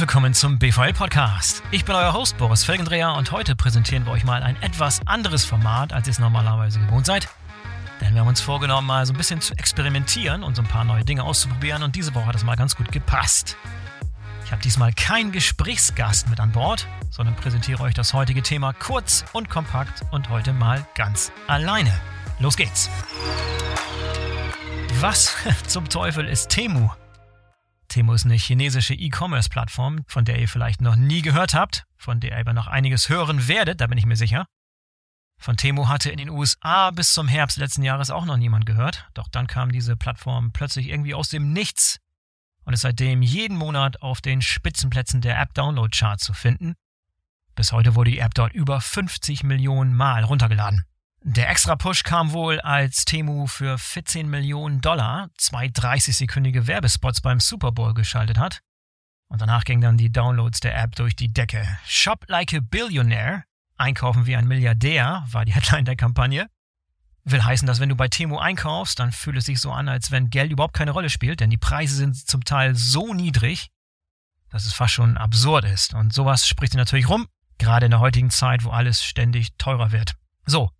Willkommen zum BVL Podcast. Ich bin euer Host Boris Felgendreher und heute präsentieren wir euch mal ein etwas anderes Format, als ihr es normalerweise gewohnt seid. Denn wir haben uns vorgenommen, mal so ein bisschen zu experimentieren und so ein paar neue Dinge auszuprobieren und diese Woche hat es mal ganz gut gepasst. Ich habe diesmal keinen Gesprächsgast mit an Bord, sondern präsentiere euch das heutige Thema kurz und kompakt und heute mal ganz alleine. Los geht's! Was zum Teufel ist Temu? Temu ist eine chinesische E-Commerce-Plattform, von der ihr vielleicht noch nie gehört habt, von der ihr aber noch einiges hören werdet, da bin ich mir sicher. Von Temu hatte in den USA bis zum Herbst letzten Jahres auch noch niemand gehört, doch dann kam diese Plattform plötzlich irgendwie aus dem Nichts und ist seitdem jeden Monat auf den Spitzenplätzen der App-Download-Chart zu finden. Bis heute wurde die App dort über 50 Millionen Mal runtergeladen. Der Extra-Push kam wohl, als Temu für 14 Millionen Dollar zwei 30-sekündige Werbespots beim Super Bowl geschaltet hat. Und danach gingen dann die Downloads der App durch die Decke. Shop like a Billionaire, einkaufen wie ein Milliardär, war die Headline der Kampagne. Will heißen, dass wenn du bei Temu einkaufst, dann fühlt es sich so an, als wenn Geld überhaupt keine Rolle spielt, denn die Preise sind zum Teil so niedrig, dass es fast schon absurd ist. Und sowas spricht sich natürlich rum, gerade in der heutigen Zeit, wo alles ständig teurer wird. So,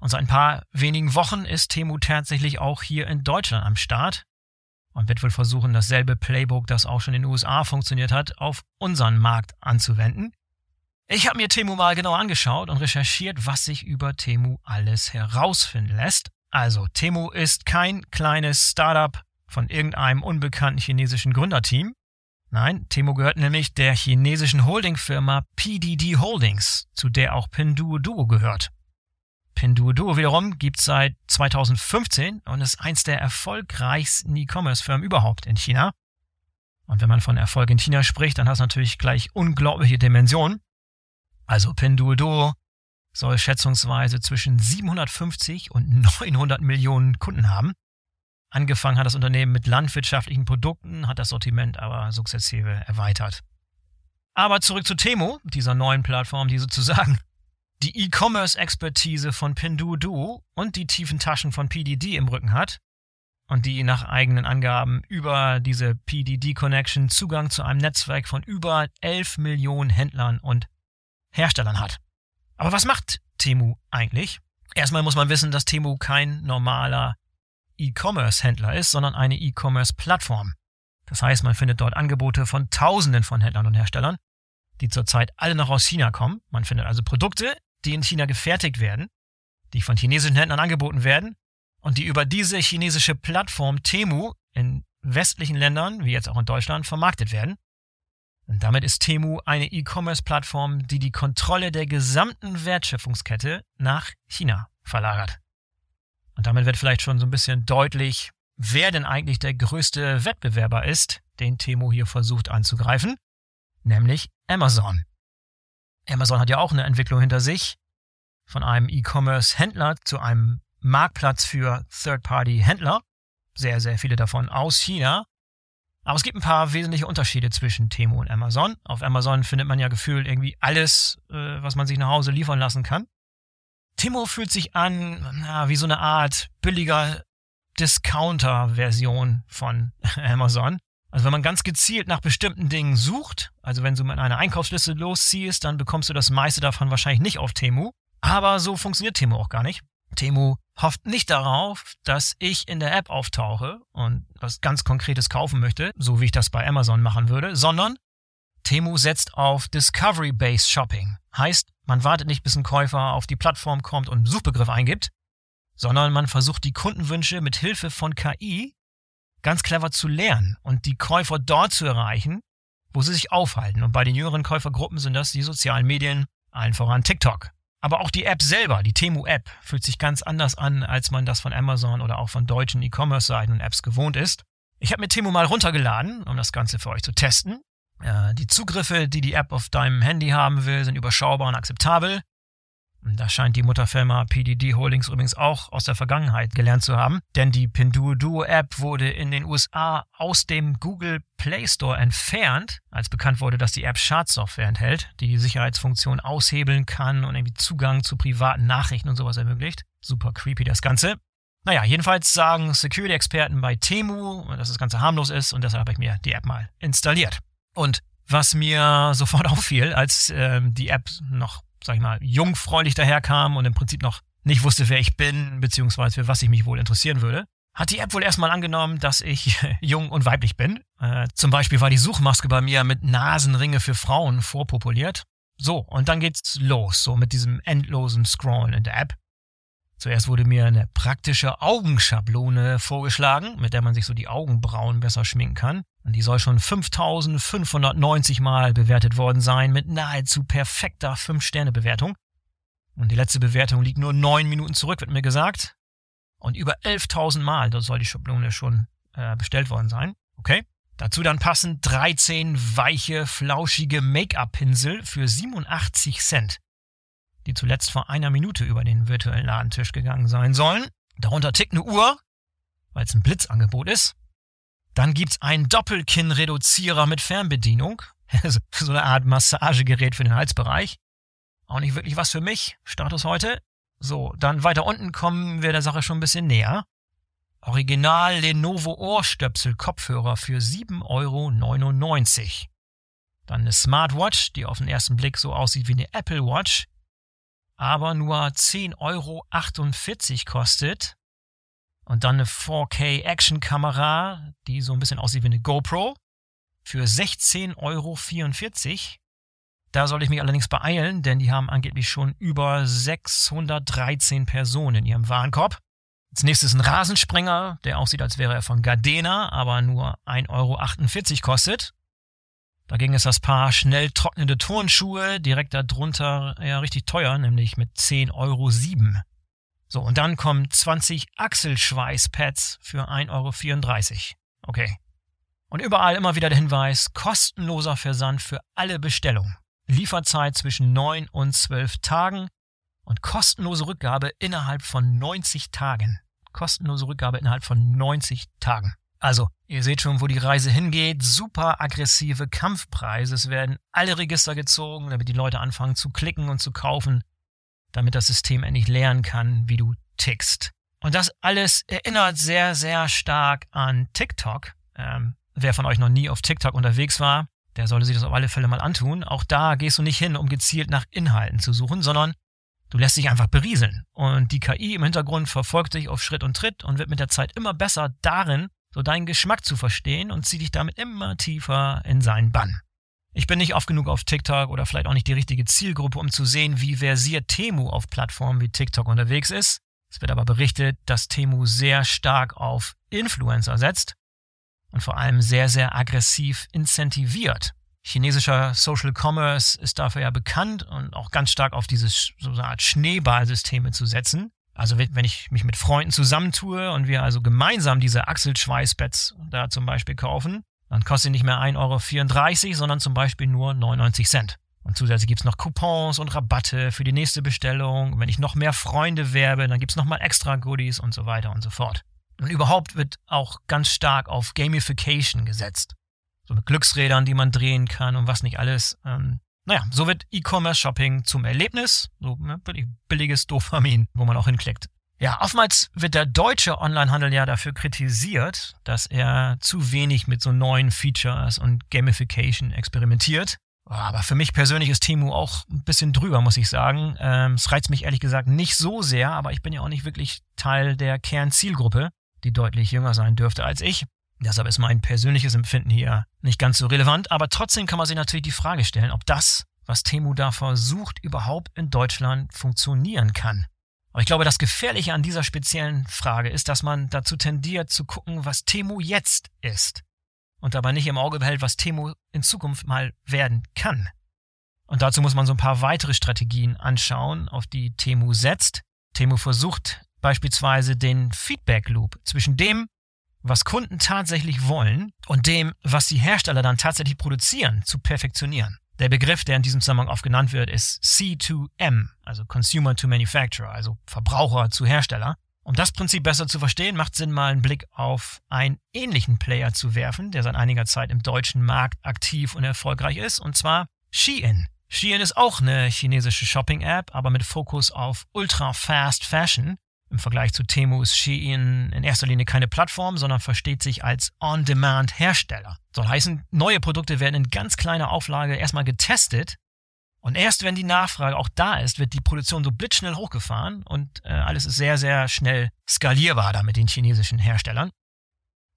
und seit ein paar wenigen Wochen ist Temu tatsächlich auch hier in Deutschland am Start und wird wohl versuchen, dasselbe Playbook, das auch schon in den USA funktioniert hat, auf unseren Markt anzuwenden. Ich habe mir Temu mal genau angeschaut und recherchiert, was sich über Temu alles herausfinden lässt. Also, Temu ist kein kleines Startup von irgendeinem unbekannten chinesischen Gründerteam. Nein, Temu gehört nämlich der chinesischen Holdingfirma PDD Holdings, zu der auch Pinduoduo gehört. Pinduoduo wiederum gibt seit 2015 und ist eins der erfolgreichsten E-Commerce-Firmen überhaupt in China. Und wenn man von Erfolg in China spricht, dann hat es natürlich gleich unglaubliche Dimensionen. Also Pinduoduo soll schätzungsweise zwischen 750 und 900 Millionen Kunden haben. Angefangen hat das Unternehmen mit landwirtschaftlichen Produkten, hat das Sortiment aber sukzessive erweitert. Aber zurück zu Temo, dieser neuen Plattform, die sozusagen die E-Commerce-Expertise von Pinduoduo und die tiefen Taschen von PDD im Rücken hat und die nach eigenen Angaben über diese PDD-Connection Zugang zu einem Netzwerk von über 11 Millionen Händlern und Herstellern hat. Aber was macht Temu eigentlich? Erstmal muss man wissen, dass Temu kein normaler E-Commerce-Händler ist, sondern eine E-Commerce-Plattform. Das heißt, man findet dort Angebote von Tausenden von Händlern und Herstellern, die zurzeit alle noch aus China kommen. Man findet also Produkte, die in China gefertigt werden, die von chinesischen Händlern angeboten werden und die über diese chinesische Plattform Temu in westlichen Ländern, wie jetzt auch in Deutschland, vermarktet werden. Und damit ist Temu eine E-Commerce-Plattform, die die Kontrolle der gesamten Wertschöpfungskette nach China verlagert. Und damit wird vielleicht schon so ein bisschen deutlich, wer denn eigentlich der größte Wettbewerber ist, den Temu hier versucht anzugreifen, nämlich Amazon. Amazon hat ja auch eine Entwicklung hinter sich, von einem E-Commerce-Händler zu einem Marktplatz für Third-Party-Händler. Sehr, sehr viele davon aus China. Aber es gibt ein paar wesentliche Unterschiede zwischen Temu und Amazon. Auf Amazon findet man ja gefühlt irgendwie alles, äh, was man sich nach Hause liefern lassen kann. Timo fühlt sich an na, wie so eine Art billiger Discounter-Version von Amazon. Also wenn man ganz gezielt nach bestimmten Dingen sucht, also wenn du mit einer Einkaufsliste losziehst, dann bekommst du das meiste davon wahrscheinlich nicht auf Temu. Aber so funktioniert Temu auch gar nicht. Temu hofft nicht darauf, dass ich in der App auftauche und was ganz Konkretes kaufen möchte, so wie ich das bei Amazon machen würde, sondern Temu setzt auf Discovery-Based Shopping. Heißt, man wartet nicht, bis ein Käufer auf die Plattform kommt und einen Suchbegriff eingibt, sondern man versucht die Kundenwünsche mit Hilfe von KI ganz clever zu lernen und die Käufer dort zu erreichen, wo sie sich aufhalten. Und bei den jüngeren Käufergruppen sind das die sozialen Medien, allen voran TikTok. Aber auch die App selber, die Temu-App, fühlt sich ganz anders an, als man das von Amazon oder auch von deutschen E-Commerce-Seiten und Apps gewohnt ist. Ich habe mir Temu mal runtergeladen, um das Ganze für euch zu testen. Die Zugriffe, die die App auf deinem Handy haben will, sind überschaubar und akzeptabel. Da scheint die Mutterfirma PDD Holdings übrigens auch aus der Vergangenheit gelernt zu haben, denn die Pinduoduo App wurde in den USA aus dem Google Play Store entfernt, als bekannt wurde, dass die App Schadsoftware enthält, die Sicherheitsfunktion aushebeln kann und irgendwie Zugang zu privaten Nachrichten und sowas ermöglicht. Super creepy das Ganze. Naja, jedenfalls sagen Security-Experten bei Temu, dass das Ganze harmlos ist und deshalb habe ich mir die App mal installiert. Und was mir sofort auffiel, als ähm, die App noch, sag ich mal, jungfräulich daherkam und im Prinzip noch nicht wusste, wer ich bin, beziehungsweise für was ich mich wohl interessieren würde, hat die App wohl erstmal angenommen, dass ich jung und weiblich bin. Äh, zum Beispiel war die Suchmaske bei mir mit Nasenringe für Frauen vorpopuliert. So, und dann geht's los, so mit diesem endlosen Scrollen in der App. Zuerst wurde mir eine praktische Augenschablone vorgeschlagen, mit der man sich so die Augenbrauen besser schminken kann. Und die soll schon 5590 Mal bewertet worden sein mit nahezu perfekter 5-Sterne-Bewertung. Und die letzte Bewertung liegt nur 9 Minuten zurück, wird mir gesagt. Und über 11.000 Mal, da soll die Schablone schon äh, bestellt worden sein. Okay. Dazu dann passend 13 weiche, flauschige Make-up-Pinsel für 87 Cent, die zuletzt vor einer Minute über den virtuellen Ladentisch gegangen sein sollen. Darunter tickt eine Uhr, weil es ein Blitzangebot ist. Dann gibt's einen Doppelkinn-Reduzierer mit Fernbedienung, so eine Art Massagegerät für den Halsbereich. Auch nicht wirklich was für mich, Status heute. So, dann weiter unten kommen wir der Sache schon ein bisschen näher. Original Lenovo Ohrstöpsel Kopfhörer für 7,99 Euro. Dann eine Smartwatch, die auf den ersten Blick so aussieht wie eine Apple Watch, aber nur 10,48 Euro kostet. Und dann eine 4K Action Kamera, die so ein bisschen aussieht wie eine GoPro, für 16,44 Euro. Da soll ich mich allerdings beeilen, denn die haben angeblich schon über 613 Personen in ihrem Warenkorb. Als nächstes ein Rasensprenger, der aussieht, als wäre er von Gardena, aber nur 1,48 Euro kostet. Dagegen ist das Paar schnell trocknende Turnschuhe direkt darunter ja richtig teuer, nämlich mit 10,07 Euro. So, und dann kommen 20 Achselschweißpads für 1,34 Euro. Okay. Und überall immer wieder der Hinweis, kostenloser Versand für alle Bestellungen. Lieferzeit zwischen 9 und 12 Tagen und kostenlose Rückgabe innerhalb von 90 Tagen. Kostenlose Rückgabe innerhalb von 90 Tagen. Also, ihr seht schon, wo die Reise hingeht. Super aggressive Kampfpreise. Es werden alle Register gezogen, damit die Leute anfangen zu klicken und zu kaufen, damit das System endlich lernen kann, wie du tickst. Und das alles erinnert sehr, sehr stark an TikTok. Ähm, wer von euch noch nie auf TikTok unterwegs war, der sollte sich das auf alle Fälle mal antun. Auch da gehst du nicht hin, um gezielt nach Inhalten zu suchen, sondern Du lässt dich einfach berieseln. Und die KI im Hintergrund verfolgt dich auf Schritt und Tritt und wird mit der Zeit immer besser darin, so deinen Geschmack zu verstehen und zieht dich damit immer tiefer in seinen Bann. Ich bin nicht oft genug auf TikTok oder vielleicht auch nicht die richtige Zielgruppe, um zu sehen, wie versiert Temu auf Plattformen wie TikTok unterwegs ist. Es wird aber berichtet, dass Temu sehr stark auf Influencer setzt und vor allem sehr, sehr aggressiv incentiviert. Chinesischer Social Commerce ist dafür ja bekannt und auch ganz stark auf dieses so eine Art Schneeballsysteme zu setzen. Also wenn ich mich mit Freunden zusammentue und wir also gemeinsam diese Achselschweißbeds da zum Beispiel kaufen, dann kostet nicht mehr 1,34 Euro, sondern zum Beispiel nur 99 Cent. Und zusätzlich gibt's noch Coupons und Rabatte für die nächste Bestellung. wenn ich noch mehr Freunde werbe, dann gibt's nochmal extra Goodies und so weiter und so fort. Und überhaupt wird auch ganz stark auf Gamification gesetzt so mit Glücksrädern, die man drehen kann und was nicht alles. Ähm, naja, so wird E-Commerce-Shopping zum Erlebnis, so ne, billiges Dopamin, wo man auch hinklickt. Ja, oftmals wird der deutsche Onlinehandel ja dafür kritisiert, dass er zu wenig mit so neuen Features und Gamification experimentiert. Aber für mich persönlich ist Temu auch ein bisschen drüber, muss ich sagen. Ähm, es reizt mich ehrlich gesagt nicht so sehr, aber ich bin ja auch nicht wirklich Teil der Kernzielgruppe, die deutlich jünger sein dürfte als ich. Deshalb ist mein persönliches Empfinden hier nicht ganz so relevant, aber trotzdem kann man sich natürlich die Frage stellen, ob das, was Temu da versucht, überhaupt in Deutschland funktionieren kann. Aber ich glaube, das Gefährliche an dieser speziellen Frage ist, dass man dazu tendiert zu gucken, was Temu jetzt ist und dabei nicht im Auge behält, was Temu in Zukunft mal werden kann. Und dazu muss man so ein paar weitere Strategien anschauen, auf die Temu setzt. Temu versucht beispielsweise den Feedback Loop zwischen dem, was Kunden tatsächlich wollen und dem, was die Hersteller dann tatsächlich produzieren, zu perfektionieren. Der Begriff, der in diesem Zusammenhang oft genannt wird, ist C2M, also Consumer to Manufacturer, also Verbraucher zu Hersteller. Um das Prinzip besser zu verstehen, macht Sinn, mal einen Blick auf einen ähnlichen Player zu werfen, der seit einiger Zeit im deutschen Markt aktiv und erfolgreich ist, und zwar Shein. Shein ist auch eine chinesische Shopping-App, aber mit Fokus auf Ultra-Fast Fashion Im Vergleich zu Temu ist Shein in erster Linie keine Plattform, sondern versteht sich als On-Demand-Hersteller. Soll heißen, neue Produkte werden in ganz kleiner Auflage erstmal getestet und erst wenn die Nachfrage auch da ist, wird die Produktion so blitzschnell hochgefahren und äh, alles ist sehr, sehr schnell skalierbar da mit den chinesischen Herstellern.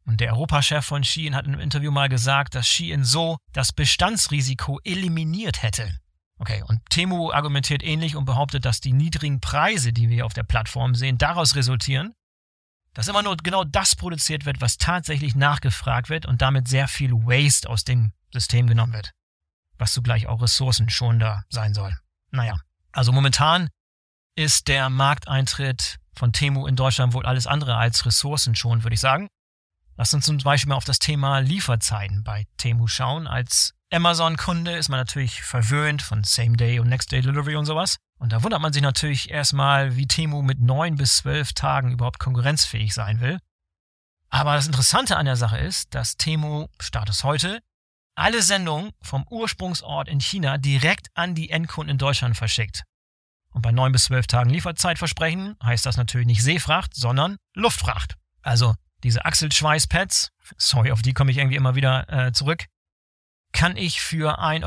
Und der Europachef von Shein hat in einem Interview mal gesagt, dass Shein so das Bestandsrisiko eliminiert hätte. Okay, und Temu argumentiert ähnlich und behauptet, dass die niedrigen Preise, die wir auf der Plattform sehen, daraus resultieren, dass immer nur genau das produziert wird, was tatsächlich nachgefragt wird und damit sehr viel Waste aus dem System genommen wird. Was zugleich auch ressourcenschonender sein soll. Naja, also momentan ist der Markteintritt von Temu in Deutschland wohl alles andere als ressourcenschonend, würde ich sagen. Lass uns zum Beispiel mal auf das Thema Lieferzeiten bei Temu schauen. Als Amazon-Kunde ist man natürlich verwöhnt von Same-Day und Next-Day-Delivery und sowas. Und da wundert man sich natürlich erstmal, wie Temu mit neun bis zwölf Tagen überhaupt konkurrenzfähig sein will. Aber das Interessante an der Sache ist, dass Temu, Status heute, alle Sendungen vom Ursprungsort in China direkt an die Endkunden in Deutschland verschickt. Und bei neun bis zwölf Tagen Lieferzeitversprechen heißt das natürlich nicht Seefracht, sondern Luftfracht. Also diese Achselschweißpads, sorry, auf die komme ich irgendwie immer wieder äh, zurück, kann ich für 1,34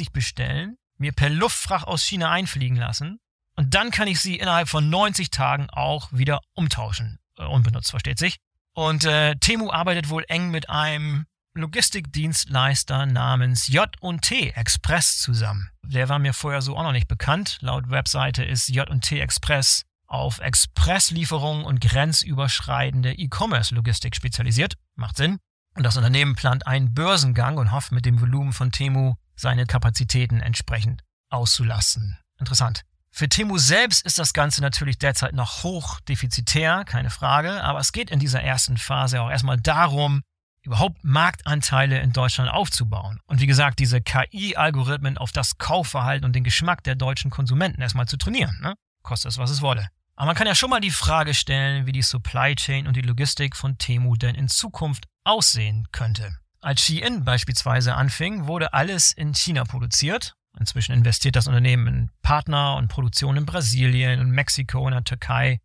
Euro bestellen, mir per Luftfracht aus China einfliegen lassen und dann kann ich sie innerhalb von 90 Tagen auch wieder umtauschen. Äh, unbenutzt, versteht sich. Und äh, Temu arbeitet wohl eng mit einem Logistikdienstleister namens J&T Express zusammen. Der war mir vorher so auch noch nicht bekannt. Laut Webseite ist J&T Express auf Expresslieferungen und grenzüberschreitende E-Commerce-Logistik spezialisiert. Macht Sinn. Und das Unternehmen plant einen Börsengang und hofft mit dem Volumen von Temu seine Kapazitäten entsprechend auszulassen. Interessant. Für Temu selbst ist das Ganze natürlich derzeit noch hoch defizitär, keine Frage, aber es geht in dieser ersten Phase auch erstmal darum, überhaupt Marktanteile in Deutschland aufzubauen. Und wie gesagt, diese KI-Algorithmen auf das Kaufverhalten und den Geschmack der deutschen Konsumenten erstmal zu trainieren. Ne? Kostet es, was es wolle. Aber man kann ja schon mal die Frage stellen, wie die Supply Chain und die Logistik von Temu denn in Zukunft aussehen könnte. Als Shein beispielsweise anfing, wurde alles in China produziert. Inzwischen investiert das Unternehmen in Partner und Produktion in Brasilien, in Mexiko und der Türkei,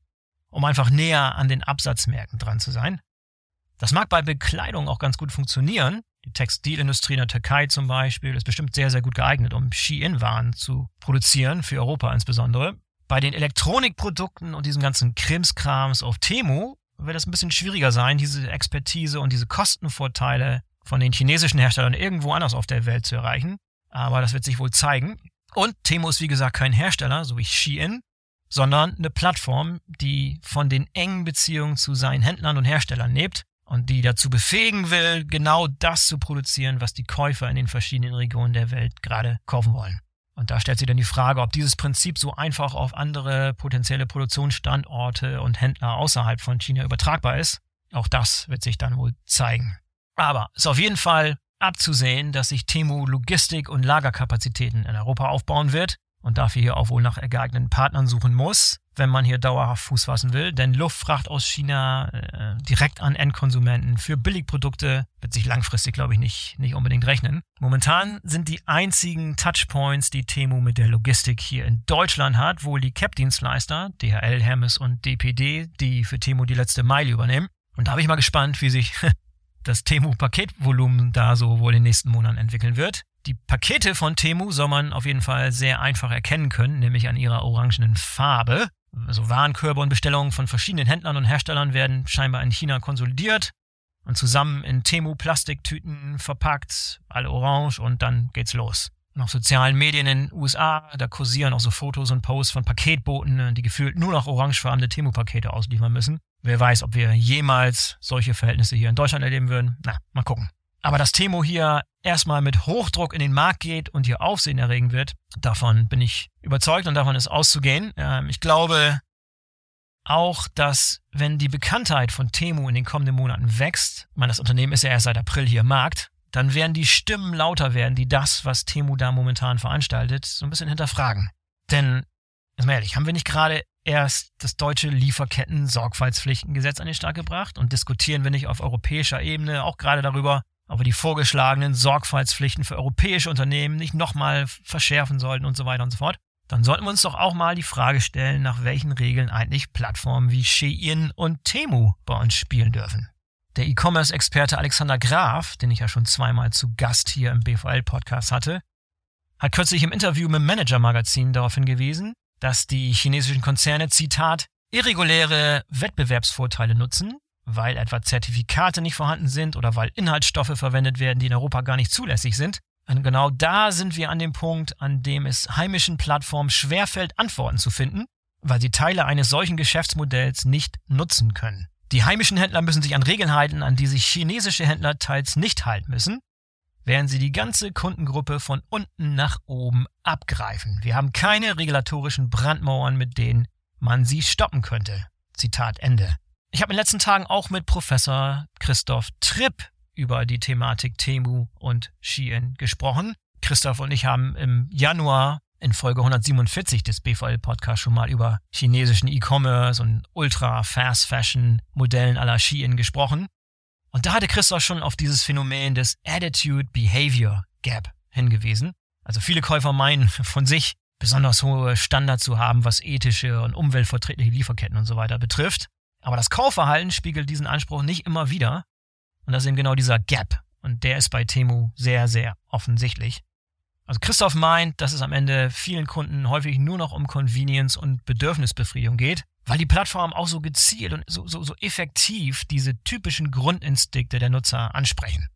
um einfach näher an den Absatzmärkten dran zu sein. Das mag bei Bekleidung auch ganz gut funktionieren. Die Textilindustrie in der Türkei zum Beispiel ist bestimmt sehr, sehr gut geeignet, um Ski-In-Waren zu produzieren, für Europa insbesondere. Bei den Elektronikprodukten und diesen ganzen Krimskrams auf Temu wird es ein bisschen schwieriger sein, diese Expertise und diese Kostenvorteile von den chinesischen Herstellern irgendwo anders auf der Welt zu erreichen. Aber das wird sich wohl zeigen. Und Temu ist wie gesagt kein Hersteller, so wie Shein, sondern eine Plattform, die von den engen Beziehungen zu seinen Händlern und Herstellern lebt und die dazu befähigen will, genau das zu produzieren, was die Käufer in den verschiedenen Regionen der Welt gerade kaufen wollen. Und da stellt sich dann die Frage, ob dieses Prinzip so einfach auf andere potenzielle Produktionsstandorte und Händler außerhalb von China übertragbar ist. Auch das wird sich dann wohl zeigen. Aber es ist auf jeden Fall abzusehen, dass sich Temu Logistik- und Lagerkapazitäten in Europa aufbauen wird und dafür hier auch wohl nach geeigneten Partnern suchen muss wenn man hier dauerhaft Fuß fassen will. Denn Luftfracht aus China äh, direkt an Endkonsumenten für Billigprodukte wird sich langfristig, glaube ich, nicht, nicht unbedingt rechnen. Momentan sind die einzigen Touchpoints, die Temu mit der Logistik hier in Deutschland hat, wohl die Cap-Dienstleister, DHL, Hermes und DPD, die für Temu die letzte Meile übernehmen. Und da bin ich mal gespannt, wie sich das Temu-Paketvolumen da so wohl in den nächsten Monaten entwickeln wird. Die Pakete von Temu soll man auf jeden Fall sehr einfach erkennen können, nämlich an ihrer orangenen Farbe. Also Warenkörbe und Bestellungen von verschiedenen Händlern und Herstellern werden scheinbar in China konsolidiert und zusammen in Temu-Plastiktüten verpackt, alle orange und dann geht's los. Und auf sozialen Medien in den USA, da kursieren auch so Fotos und Posts von Paketboten, die gefühlt nur noch orangefarbene Temu-Pakete ausliefern müssen. Wer weiß, ob wir jemals solche Verhältnisse hier in Deutschland erleben würden. Na, mal gucken. Aber dass Temo hier erstmal mit Hochdruck in den Markt geht und hier Aufsehen erregen wird, davon bin ich überzeugt und davon ist auszugehen. Ähm, ich glaube auch, dass wenn die Bekanntheit von Temu in den kommenden Monaten wächst, ich meine, das Unternehmen ist ja erst seit April hier im Markt, dann werden die Stimmen lauter werden, die das, was Temu da momentan veranstaltet, so ein bisschen hinterfragen. Denn, ist mal ehrlich, haben wir nicht gerade erst das deutsche Lieferketten-Sorgfaltspflichtengesetz an den Start gebracht und diskutieren wir nicht auf europäischer Ebene auch gerade darüber, wir die vorgeschlagenen Sorgfaltspflichten für europäische Unternehmen nicht nochmal verschärfen sollten und so weiter und so fort. dann sollten wir uns doch auch mal die Frage stellen, nach welchen Regeln eigentlich Plattformen wie Shein und Temu bei uns spielen dürfen. Der E-Commerce-Experte Alexander Graf, den ich ja schon zweimal zu Gast hier im BVL-Podcast hatte, hat kürzlich im Interview mit Manager-Magazin darauf hingewiesen, dass die chinesischen Konzerne, Zitat, irreguläre Wettbewerbsvorteile nutzen, weil etwa Zertifikate nicht vorhanden sind oder weil Inhaltsstoffe verwendet werden, die in Europa gar nicht zulässig sind, und genau da sind wir an dem Punkt, an dem es heimischen Plattformen schwerfällt, Antworten zu finden, weil sie Teile eines solchen Geschäftsmodells nicht nutzen können. Die heimischen Händler müssen sich an Regeln halten, an die sich chinesische Händler teils nicht halten müssen, während sie die ganze Kundengruppe von unten nach oben abgreifen. Wir haben keine regulatorischen Brandmauern, mit denen man sie stoppen könnte. Zitat Ende. Ich habe in den letzten Tagen auch mit Professor Christoph Tripp über die Thematik Temu und Shein gesprochen. Christoph und ich haben im Januar in Folge 147 des BVL Podcasts schon mal über chinesischen E-Commerce und Ultra Fast Fashion Modellen aller Shein gesprochen. Und da hatte Christoph schon auf dieses Phänomen des Attitude Behavior Gap hingewiesen. Also viele Käufer meinen von sich besonders hohe Standards zu haben, was ethische und umweltverträgliche Lieferketten und so weiter betrifft. Aber das Kaufverhalten spiegelt diesen Anspruch nicht immer wieder. Und das ist eben genau dieser Gap. Und der ist bei Temu sehr, sehr offensichtlich. Also Christoph meint, dass es am Ende vielen Kunden häufig nur noch um Convenience und Bedürfnisbefriedigung geht, weil die Plattformen auch so gezielt und so, so, so effektiv diese typischen Grundinstinkte der Nutzer ansprechen.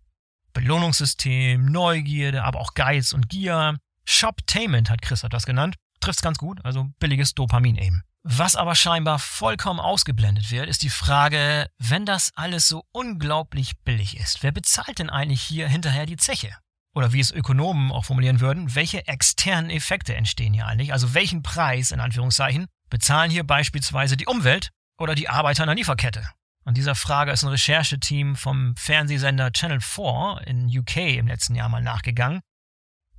Belohnungssystem, Neugierde, aber auch Geiz und Gier. Shoptainment hat Christoph das genannt. Trifft's ganz gut, also billiges Dopamin eben. Was aber scheinbar vollkommen ausgeblendet wird, ist die Frage, wenn das alles so unglaublich billig ist, wer bezahlt denn eigentlich hier hinterher die Zeche? Oder wie es Ökonomen auch formulieren würden, welche externen Effekte entstehen hier eigentlich? Also welchen Preis, in Anführungszeichen, bezahlen hier beispielsweise die Umwelt oder die Arbeiter in der Lieferkette? Und dieser Frage ist ein Rechercheteam vom Fernsehsender Channel 4 in UK im letzten Jahr mal nachgegangen,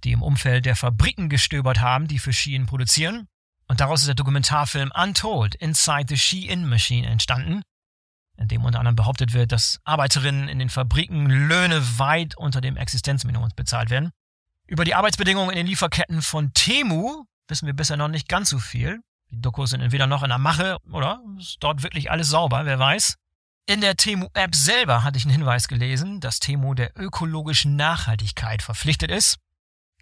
die im Umfeld der Fabriken gestöbert haben, die für Schienen produzieren und daraus ist der Dokumentarfilm Untold Inside the She-In Machine entstanden, in dem unter anderem behauptet wird, dass Arbeiterinnen in den Fabriken Löhne weit unter dem Existenzminimum bezahlt werden. Über die Arbeitsbedingungen in den Lieferketten von Temu wissen wir bisher noch nicht ganz so viel. Die Dokus sind entweder noch in der Mache oder ist dort wirklich alles sauber, wer weiß. In der Temu-App selber hatte ich einen Hinweis gelesen, dass Temu der ökologischen Nachhaltigkeit verpflichtet ist.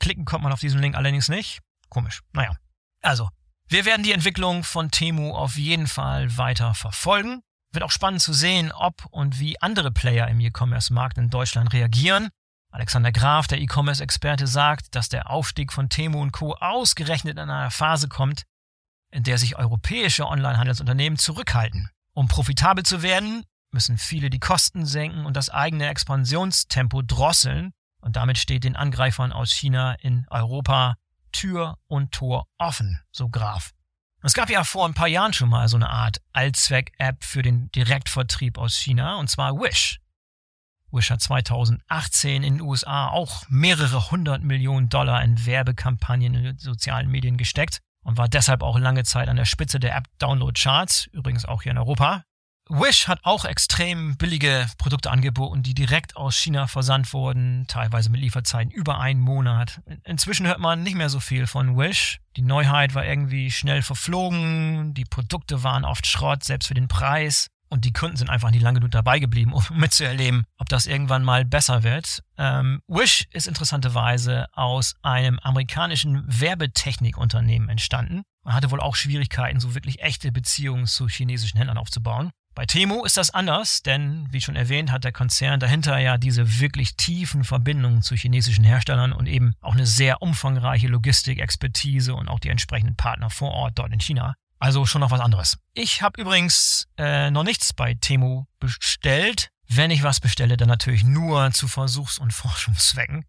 Klicken kommt man auf diesen Link allerdings nicht. Komisch. Naja. Also, wir werden die Entwicklung von Temu auf jeden Fall weiter verfolgen. Wird auch spannend zu sehen, ob und wie andere Player im E-Commerce-Markt in Deutschland reagieren. Alexander Graf, der E-Commerce-Experte, sagt, dass der Aufstieg von Temu und Co. ausgerechnet in einer Phase kommt, in der sich europäische Online-Handelsunternehmen zurückhalten. Um profitabel zu werden, müssen viele die Kosten senken und das eigene Expansionstempo drosseln. Und damit steht den Angreifern aus China in Europa Tür und Tor offen, so Graf. Es gab ja vor ein paar Jahren schon mal so eine Art Allzweck-App für den Direktvertrieb aus China, und zwar Wish. Wish hat 2018 in den USA auch mehrere hundert Millionen Dollar in Werbekampagnen in sozialen Medien gesteckt und war deshalb auch lange Zeit an der Spitze der App-Download-Charts, übrigens auch hier in Europa. Wish hat auch extrem billige Produkte angeboten, die direkt aus China versandt wurden, teilweise mit Lieferzeiten über einen Monat. Inzwischen hört man nicht mehr so viel von Wish. Die Neuheit war irgendwie schnell verflogen, die Produkte waren oft Schrott, selbst für den Preis. Und die Kunden sind einfach nicht lange genug dabei geblieben, um mitzuerleben, ob das irgendwann mal besser wird. Ähm, Wish ist interessanterweise aus einem amerikanischen Werbetechnikunternehmen entstanden. Man hatte wohl auch Schwierigkeiten, so wirklich echte Beziehungen zu chinesischen Händlern aufzubauen. Bei Temu ist das anders, denn wie schon erwähnt, hat der Konzern dahinter ja diese wirklich tiefen Verbindungen zu chinesischen Herstellern und eben auch eine sehr umfangreiche Logistikexpertise und auch die entsprechenden Partner vor Ort dort in China. Also schon noch was anderes. Ich habe übrigens äh, noch nichts bei Temu bestellt. Wenn ich was bestelle, dann natürlich nur zu Versuchs- und Forschungszwecken.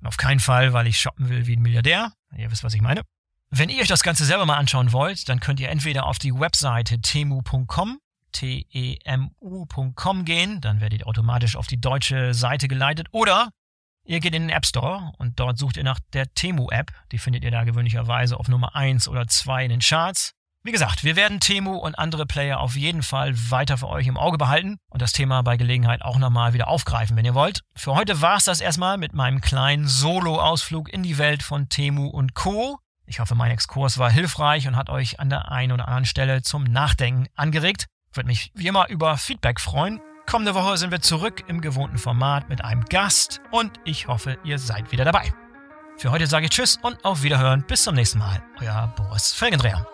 Und auf keinen Fall, weil ich shoppen will wie ein Milliardär. Ihr wisst, was ich meine. Wenn ihr euch das Ganze selber mal anschauen wollt, dann könnt ihr entweder auf die Webseite temu.com temu.com gehen, dann werdet ihr automatisch auf die deutsche Seite geleitet oder ihr geht in den App Store und dort sucht ihr nach der Temu-App. Die findet ihr da gewöhnlicherweise auf Nummer 1 oder 2 in den Charts. Wie gesagt, wir werden Temu und andere Player auf jeden Fall weiter für euch im Auge behalten und das Thema bei Gelegenheit auch nochmal wieder aufgreifen, wenn ihr wollt. Für heute war es das erstmal mit meinem kleinen Solo-Ausflug in die Welt von Temu und Co. Ich hoffe, mein Exkurs war hilfreich und hat euch an der einen oder anderen Stelle zum Nachdenken angeregt. Würde mich wie immer über Feedback freuen. Kommende Woche sind wir zurück im gewohnten Format mit einem Gast und ich hoffe, ihr seid wieder dabei. Für heute sage ich Tschüss und auf Wiederhören. Bis zum nächsten Mal. Euer Boris Felgendreher.